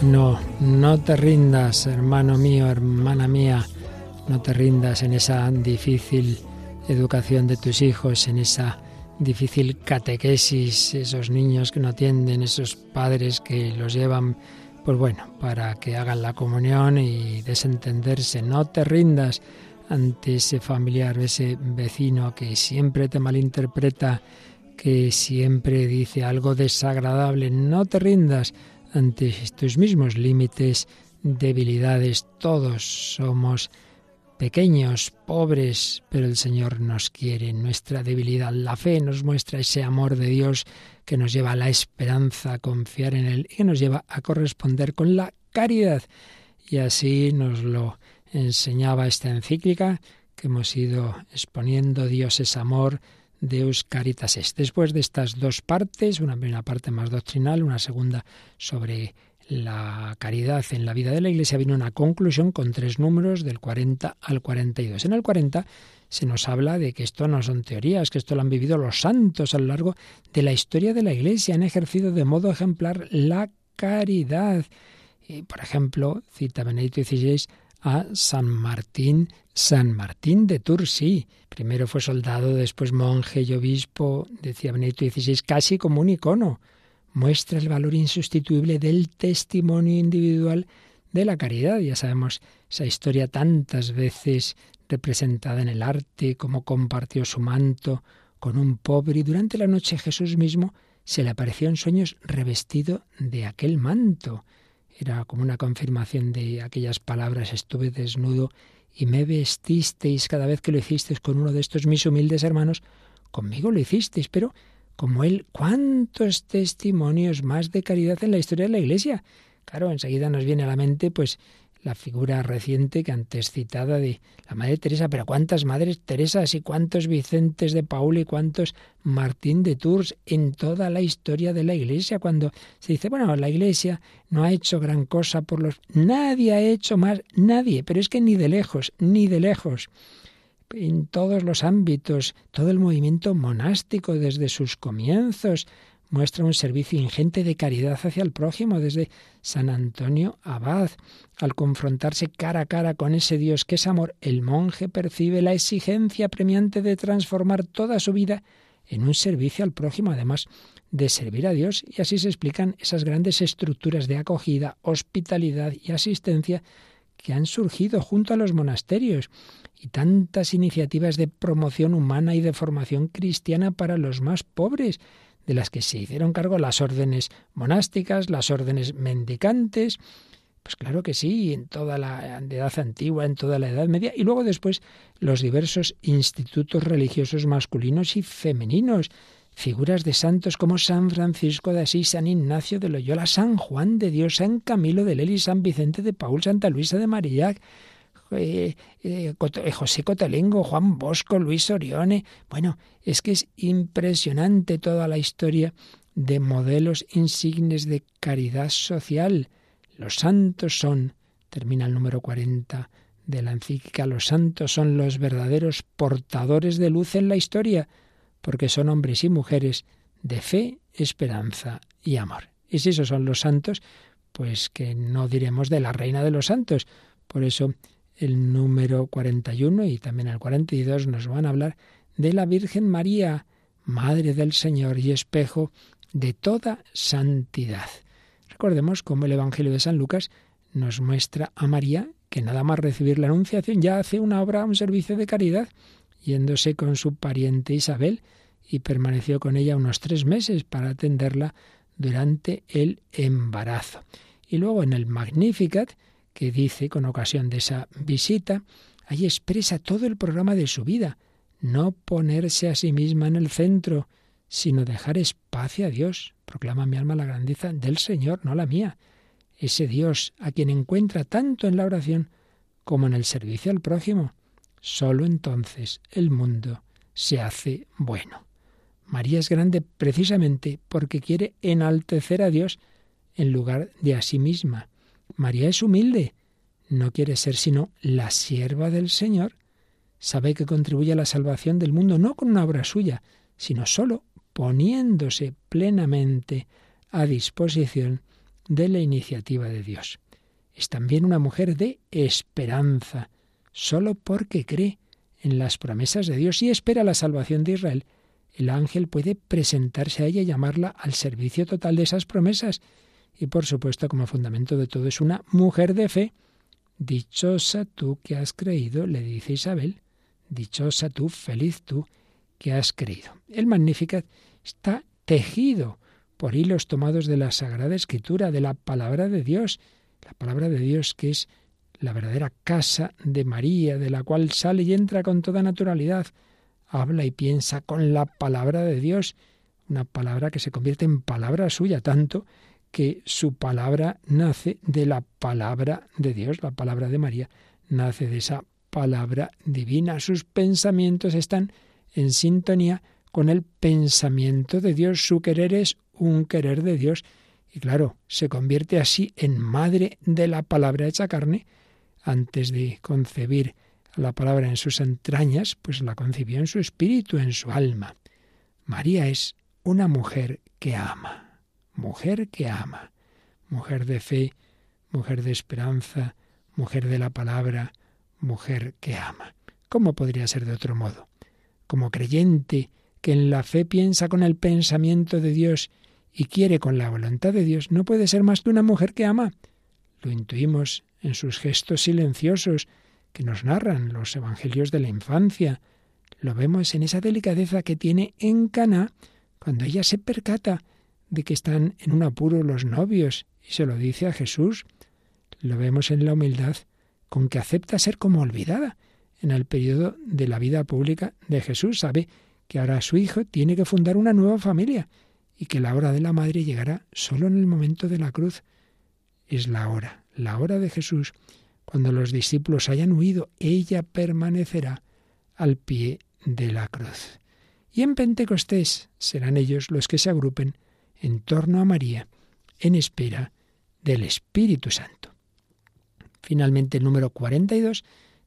no No, te rindas, hermano mío, hermana mía, no te rindas en esa difícil educación de tus hijos, en esa difícil catequesis, esos niños que no atienden, esos padres que los llevan, pues bueno, para que hagan la comunión y desentenderse. No te rindas ante ese familiar, ese vecino que siempre te malinterpreta, que siempre dice algo desagradable. No te rindas ante tus mismos límites, debilidades. Todos somos pequeños, pobres, pero el Señor nos quiere en nuestra debilidad. La fe nos muestra ese amor de Dios que nos lleva a la esperanza, a confiar en Él y que nos lleva a corresponder con la caridad. Y así nos lo enseñaba esta encíclica que hemos ido exponiendo. Dios es amor, Deus Caritas es. Después de estas dos partes, una primera parte más doctrinal, una segunda sobre la caridad en la vida de la Iglesia, viene una conclusión con tres números del 40 al 42. En el 40 se nos habla de que esto no son teorías, que esto lo han vivido los santos a lo largo de la historia de la Iglesia, han ejercido de modo ejemplar la caridad. Y, por ejemplo, cita Benedicto XVI a San Martín, San Martín de Tours, Primero fue soldado, después monje y obispo, decía Benedicto XVI, casi como un icono. muestra el valor insustituible del testimonio individual de la caridad. Ya sabemos esa historia tantas veces representada en el arte, cómo compartió su manto con un pobre y durante la noche Jesús mismo se le apareció en sueños revestido de aquel manto. Era como una confirmación de aquellas palabras, estuve desnudo y me vestisteis cada vez que lo hicisteis con uno de estos mis humildes hermanos, conmigo lo hicisteis, pero como él, ¿cuántos testimonios más de caridad en la historia de la Iglesia? Claro, enseguida nos viene a la mente pues la figura reciente que antes citada de la Madre Teresa, pero cuántas Madres Teresas y cuántos Vicentes de Paul y cuántos Martín de Tours en toda la historia de la Iglesia, cuando se dice, bueno, la Iglesia no ha hecho gran cosa por los... Nadie ha hecho más, nadie, pero es que ni de lejos, ni de lejos. En todos los ámbitos, todo el movimiento monástico desde sus comienzos, muestra un servicio ingente de caridad hacia el prójimo desde San Antonio Abad. Al confrontarse cara a cara con ese Dios que es amor, el monje percibe la exigencia premiante de transformar toda su vida en un servicio al prójimo, además de servir a Dios, y así se explican esas grandes estructuras de acogida, hospitalidad y asistencia que han surgido junto a los monasterios y tantas iniciativas de promoción humana y de formación cristiana para los más pobres, de las que se hicieron cargo las órdenes monásticas, las órdenes mendicantes, pues claro que sí, en toda la edad antigua, en toda la Edad Media, y luego después los diversos institutos religiosos masculinos y femeninos, figuras de santos como San Francisco de Asís, San Ignacio de Loyola, San Juan de Dios, San Camilo de Lely, San Vicente de Paul, Santa Luisa de Marillac, eh, eh, eh, José Cotelengo, Juan Bosco, Luis Orione. Bueno, es que es impresionante toda la historia de modelos insignes de caridad social. Los santos son, termina el número 40 de la encíclica, los santos son los verdaderos portadores de luz en la historia, porque son hombres y mujeres de fe, esperanza y amor. Y si esos son los santos, pues que no diremos de la reina de los santos. Por eso el número 41 y también el 42 nos van a hablar de la Virgen María, Madre del Señor y espejo de toda santidad. Recordemos cómo el Evangelio de San Lucas nos muestra a María que nada más recibir la anunciación ya hace una obra, un servicio de caridad, yéndose con su pariente Isabel y permaneció con ella unos tres meses para atenderla durante el embarazo. Y luego en el Magnificat que dice con ocasión de esa visita, ahí expresa todo el programa de su vida, no ponerse a sí misma en el centro, sino dejar espacio a Dios. Proclama mi alma la grandeza del Señor, no la mía. Ese Dios a quien encuentra tanto en la oración como en el servicio al prójimo. Solo entonces el mundo se hace bueno. María es grande precisamente porque quiere enaltecer a Dios en lugar de a sí misma. María es humilde, no quiere ser sino la sierva del Señor. Sabe que contribuye a la salvación del mundo no con una obra suya, sino solo poniéndose plenamente a disposición de la iniciativa de Dios. Es también una mujer de esperanza, solo porque cree en las promesas de Dios y espera la salvación de Israel. El ángel puede presentarse a ella y llamarla al servicio total de esas promesas y por supuesto como fundamento de todo es una mujer de fe. Dichosa tú que has creído, le dice Isabel, dichosa tú, feliz tú que has creído. El Magnificat está tejido por hilos tomados de la Sagrada Escritura, de la palabra de Dios, la palabra de Dios que es la verdadera casa de María, de la cual sale y entra con toda naturalidad, habla y piensa con la palabra de Dios, una palabra que se convierte en palabra suya, tanto que su palabra nace de la palabra de Dios, la palabra de María nace de esa palabra divina. Sus pensamientos están en sintonía con el pensamiento de Dios. Su querer es un querer de Dios. Y claro, se convierte así en madre de la palabra hecha carne. Antes de concebir la palabra en sus entrañas, pues la concibió en su espíritu, en su alma. María es una mujer que ama mujer que ama, mujer de fe, mujer de esperanza, mujer de la palabra, mujer que ama. ¿Cómo podría ser de otro modo? Como creyente que en la fe piensa con el pensamiento de Dios y quiere con la voluntad de Dios, no puede ser más que una mujer que ama. Lo intuimos en sus gestos silenciosos que nos narran los evangelios de la infancia. Lo vemos en esa delicadeza que tiene en Cana cuando ella se percata de que están en un apuro los novios y se lo dice a Jesús. Lo vemos en la humildad con que acepta ser como olvidada en el periodo de la vida pública de Jesús. Sabe que ahora su hijo tiene que fundar una nueva familia y que la hora de la madre llegará solo en el momento de la cruz. Es la hora, la hora de Jesús. Cuando los discípulos hayan huido, ella permanecerá al pie de la cruz. Y en Pentecostés serán ellos los que se agrupen en torno a María en espera del Espíritu Santo. Finalmente, el número 42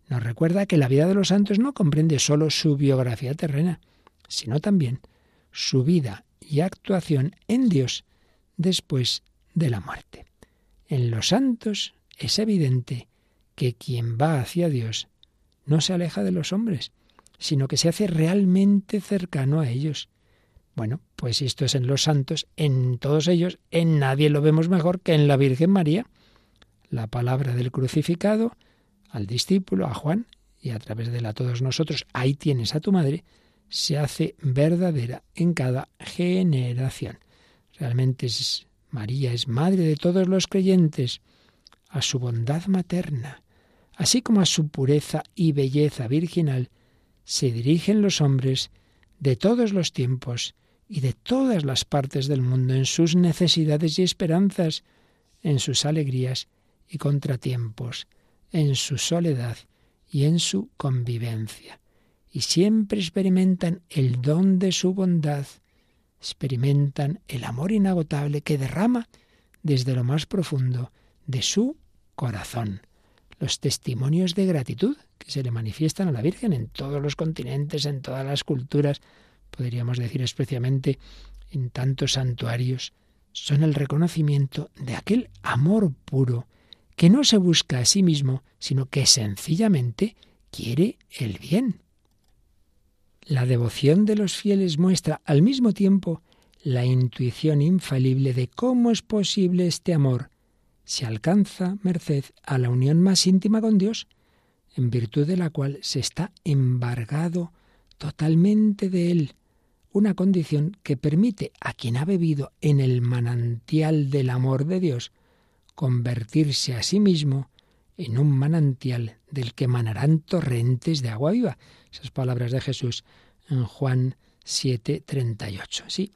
nos recuerda que la vida de los santos no comprende solo su biografía terrena, sino también su vida y actuación en Dios después de la muerte. En los santos es evidente que quien va hacia Dios no se aleja de los hombres, sino que se hace realmente cercano a ellos. Bueno, pues esto es en los santos, en todos ellos, en nadie lo vemos mejor que en la Virgen María. La palabra del crucificado al discípulo, a Juan, y a través de él a todos nosotros, ahí tienes a tu madre, se hace verdadera en cada generación. Realmente es, María es madre de todos los creyentes, a su bondad materna, así como a su pureza y belleza virginal, se dirigen los hombres de todos los tiempos y de todas las partes del mundo en sus necesidades y esperanzas, en sus alegrías y contratiempos, en su soledad y en su convivencia y siempre experimentan el don de su bondad, experimentan el amor inagotable que derrama desde lo más profundo de su corazón. Los testimonios de gratitud que se le manifiestan a la Virgen en todos los continentes, en todas las culturas, podríamos decir especialmente en tantos santuarios, son el reconocimiento de aquel amor puro que no se busca a sí mismo, sino que sencillamente quiere el bien. La devoción de los fieles muestra al mismo tiempo la intuición infalible de cómo es posible este amor. Se alcanza merced a la unión más íntima con Dios, en virtud de la cual se está embargado totalmente de Él, una condición que permite a quien ha bebido en el manantial del amor de Dios convertirse a sí mismo en un manantial del que manarán torrentes de agua viva. Esas palabras de Jesús en Juan 7, 38. Sí,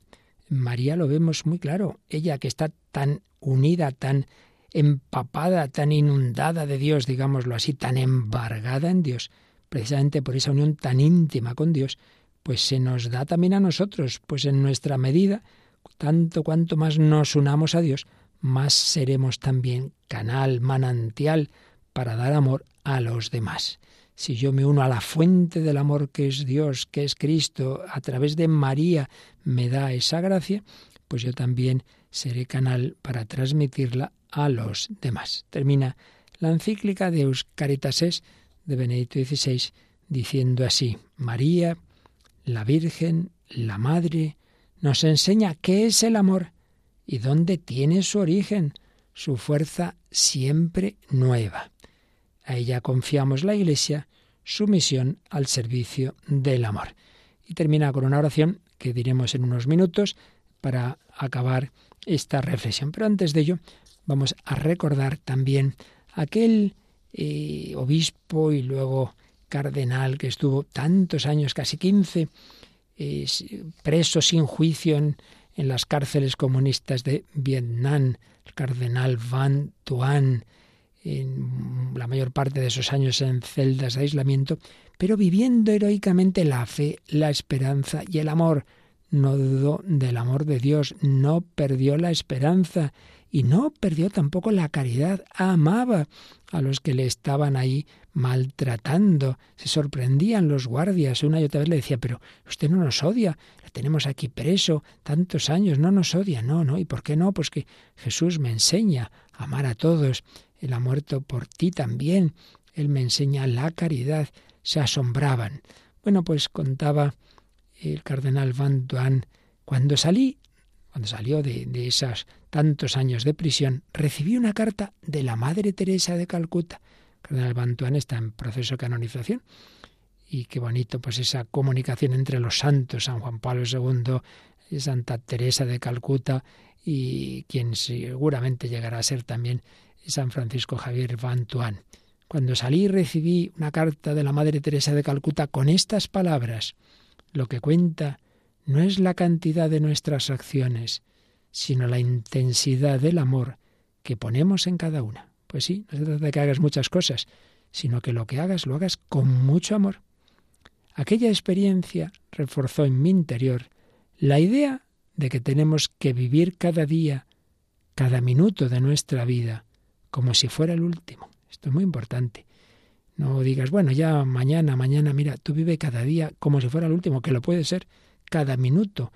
María lo vemos muy claro. Ella que está tan unida, tan empapada, tan inundada de Dios, digámoslo así, tan embargada en Dios, precisamente por esa unión tan íntima con Dios, pues se nos da también a nosotros, pues en nuestra medida, tanto cuanto más nos unamos a Dios, más seremos también canal, manantial para dar amor a los demás si yo me uno a la fuente del amor que es Dios, que es Cristo, a través de María me da esa gracia, pues yo también seré canal para transmitirla a los demás. Termina la encíclica de Euscaritases de Benedicto XVI diciendo así, María, la Virgen, la Madre, nos enseña qué es el amor y dónde tiene su origen, su fuerza siempre nueva. A ella confiamos la Iglesia su misión al servicio del amor. Y termina con una oración que diremos en unos minutos para acabar esta reflexión. Pero antes de ello, vamos a recordar también aquel eh, obispo y luego cardenal que estuvo tantos años, casi 15, eh, preso sin juicio en, las cárceles comunistas de Vietnam, el cardenal Van Tuan, en la mayor parte de esos años en celdas de aislamiento, pero viviendo heroicamente la fe, la esperanza y el amor. No dudó del amor de Dios, no perdió la esperanza y no perdió tampoco la caridad. Amaba a los que le estaban ahí maltratando. Se sorprendían los guardias. Una y otra vez le decía, pero usted no nos odia, le tenemos aquí preso tantos años, no nos odia. No, no. ¿Y por qué no? Pues que Jesús me enseña a amar a todos él ha muerto por ti también. Él me enseña la caridad. Se asombraban. Bueno, pues contaba el cardenal Van Duan, cuando salí cuando salió de, esos tantos años de prisión, recibió una carta de la Madre Teresa de Calcuta. Cardenal Bantuán está en proceso de canonización. Y qué bonito, pues esa comunicación entre los santos, San Juan Pablo II, Santa Teresa de Calcuta y quien seguramente llegará a ser también San Francisco Javier Bantuán. Cuando salí recibí una carta de la Madre Teresa de Calcuta con estas palabras. Lo que cuenta no es la cantidad de nuestras acciones, sino la intensidad del amor que ponemos en cada una. Pues sí, no se trata de que hagas muchas cosas, sino que lo que hagas lo hagas con mucho amor. Aquella experiencia reforzó en mi interior la idea de que tenemos que vivir cada día, cada minuto de nuestra vida, como si fuera el último. Esto es muy importante. No digas, bueno, ya mañana, mañana, mira, tú vive cada día como si fuera el último, que lo puede ser, cada minuto.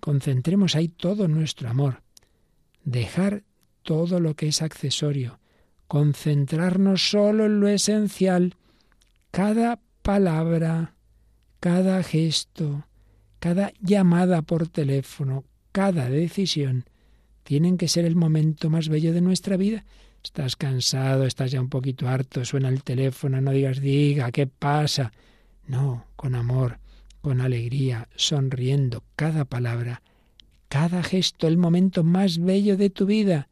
Concentremos ahí todo nuestro amor. Dejar todo lo que es accesorio. Concentrarnos solo en lo esencial. Cada palabra, cada gesto, cada llamada por teléfono, cada decisión, tienen que ser el momento más bello de nuestra vida. Estás cansado, estás ya un poquito harto, suena el teléfono, no digas, diga, ¿qué pasa? No, con amor, con alegría, sonriendo, cada palabra, cada gesto, el momento más bello de tu vida.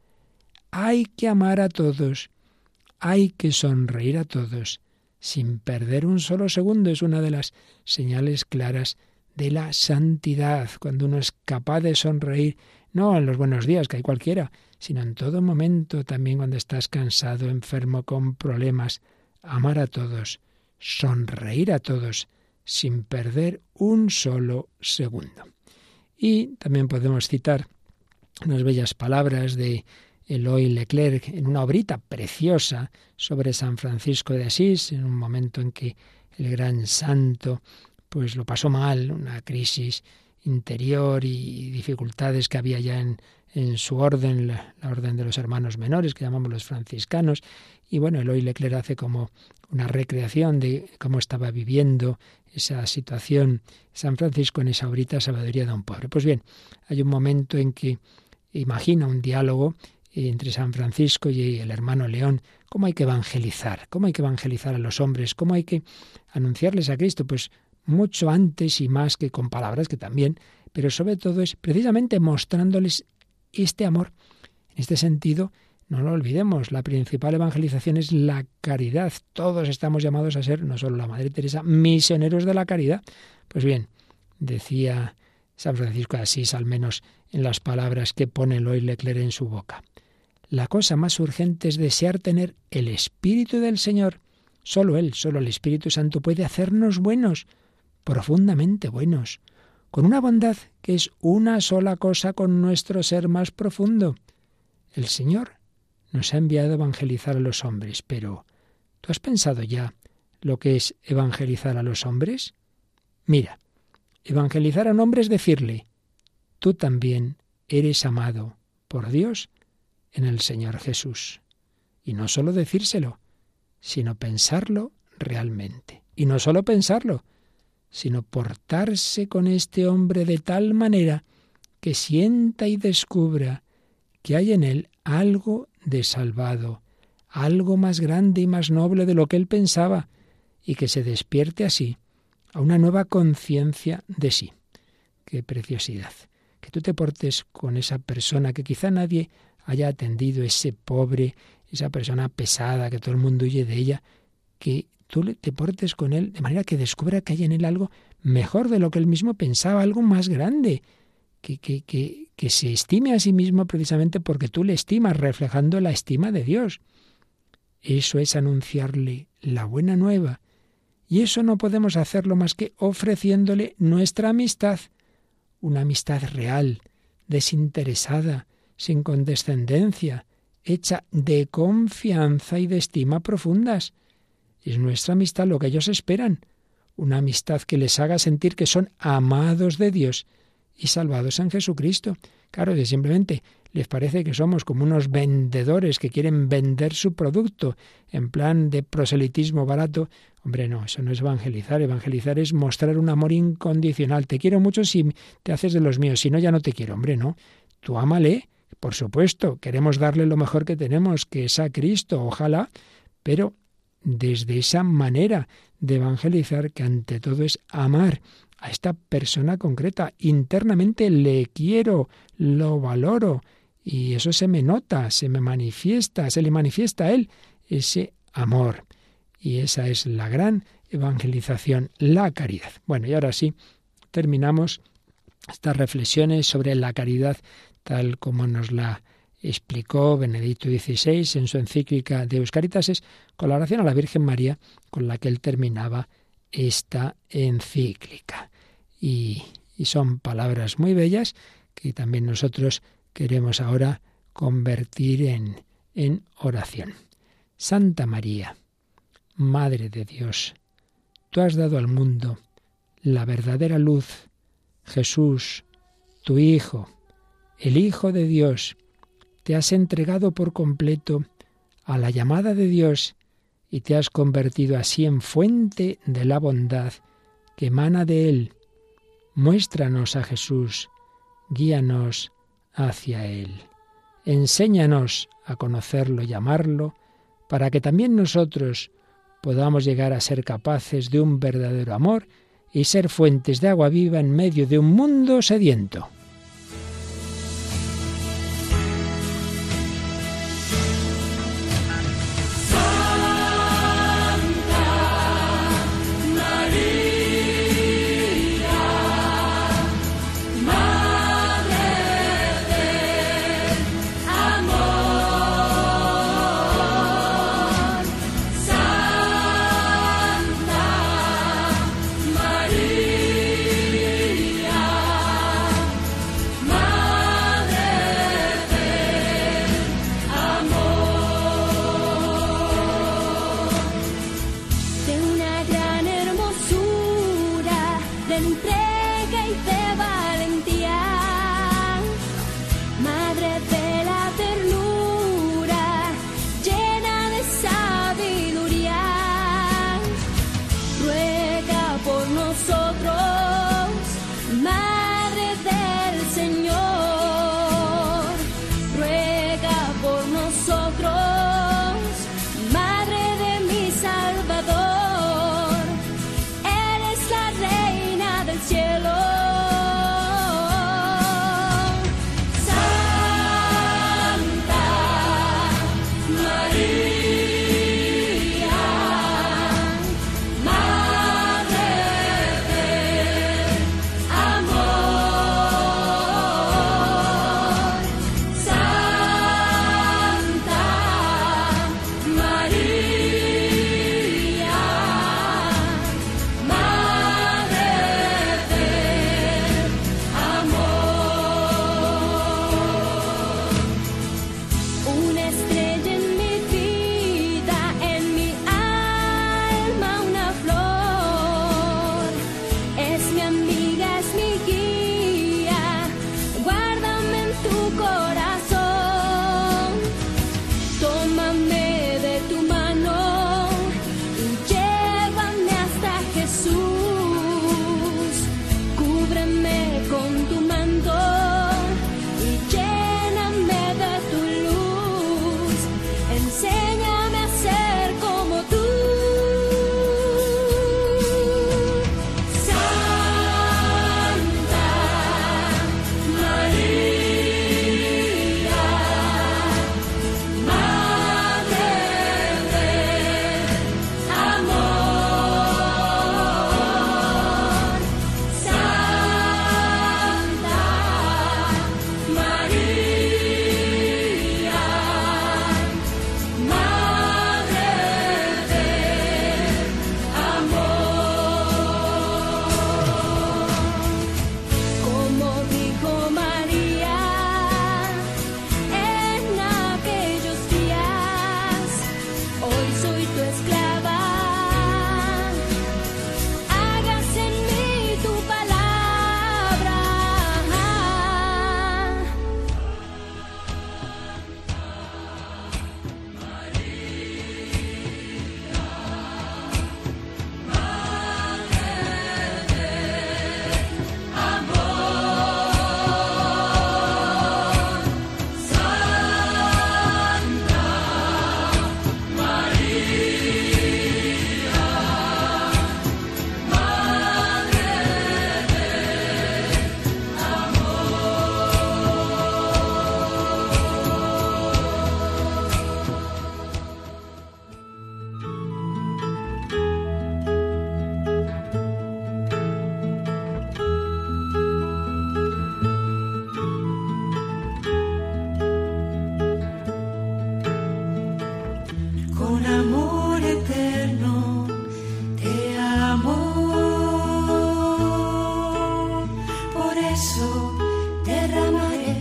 Hay que amar a todos, hay que sonreír a todos, sin perder un solo segundo. Es una de las señales claras de la santidad, cuando uno es capaz de sonreír, no en los buenos días, que hay cualquiera, sino en todo momento, también cuando estás cansado, enfermo, con problemas, amar a todos, sonreír a todos, sin perder un solo segundo. Y también podemos citar unas bellas palabras de Eloy Leclerc en una obrita preciosa sobre San Francisco de Asís, en un momento en que el gran santo pues lo pasó mal, una crisis interior y dificultades que había ya en, en su orden, la, orden de los hermanos menores, que llamamos los franciscanos. Y bueno, Eloy Leclerc hace como una recreación de cómo estaba viviendo esa situación San Francisco en esa horita sabiduría de un pobre. Pues bien, hay un momento en que imagina un diálogo entre San Francisco y el hermano León, cómo hay que evangelizar, cómo hay que evangelizar a los hombres, cómo hay que anunciarles a Cristo, pues mucho antes y más que con palabras, que también, pero sobre todo es precisamente mostrándoles este amor. En este sentido, no lo olvidemos, la principal evangelización es la caridad. Todos estamos llamados a ser, no solo la Madre Teresa, misioneros de la caridad. Pues bien, decía San Francisco de Asís, al menos en las palabras que pone Eloy Leclerc en su boca. La cosa más urgente es desear tener el Espíritu del Señor. Solo Él, solo el Espíritu Santo puede hacernos buenos, profundamente buenos, con una bondad que es una sola cosa con nuestro ser más profundo. El Señor nos ha enviado a evangelizar a los hombres, pero ¿tú has pensado ya lo que es evangelizar a los hombres? Mira, evangelizar a un hombre es decirle, tú también eres amado por Dios en el Señor Jesús. Y no solo decírselo, sino pensarlo realmente. Y no solo pensarlo, sino portarse con este hombre de tal manera que sienta y descubra que hay en él algo de salvado, algo más grande y más noble de lo que él pensaba, y que se despierte así a una nueva conciencia de sí. Qué preciosidad. Que tú te portes con esa persona que quizá nadie haya atendido, ese pobre, esa persona pesada, que todo el mundo huye de ella, que tú te portes con él de manera que descubra que hay en él algo mejor de lo que él mismo pensaba, algo más grande, que, que, que, que se estime a sí mismo precisamente porque tú le estimas, reflejando la estima de Dios. Eso es anunciarle la buena nueva. Y eso no podemos hacerlo más que ofreciéndole nuestra amistad, una amistad real, desinteresada, sin condescendencia, hecha de confianza y de estima profundas. Es nuestra amistad lo que ellos esperan, una amistad que les haga sentir que son amados de Dios y salvados en Jesucristo. Claro, que simplemente les parece que somos como unos vendedores que quieren vender su producto en plan de proselitismo barato. Hombre, no, eso no es evangelizar. Evangelizar es mostrar un amor incondicional. Te quiero mucho si te haces de los míos, si no, ya no te quiero. Hombre, no. tú ámale, por supuesto, queremos darle lo mejor que tenemos, que es a Cristo, ojalá, pero desde esa manera de evangelizar que ante todo es amar a esta persona concreta. Internamente le quiero, lo valoro y eso se me nota, se me manifiesta, se le manifiesta a él ese amor. Y esa es la gran evangelización, la caridad. Bueno, y ahora sí, terminamos estas reflexiones sobre la caridad tal como nos la explicó Benedicto XVI en su encíclica de Euscaritases con la oración a la Virgen María con la que él terminaba esta encíclica. Y, y son palabras muy bellas que también nosotros queremos ahora convertir en, en oración. Santa María, Madre de Dios, tú has dado al mundo la verdadera luz, Jesús, tu Hijo, el Hijo de Dios, te has entregado por completo a la llamada de Dios y te has convertido así en fuente de la bondad que emana de Él. Muéstranos a Jesús, guíanos hacia Él. Enséñanos a conocerlo y amarlo, para que también nosotros podamos llegar a ser capaces de un verdadero amor y ser fuentes de agua viva en medio de un mundo sediento.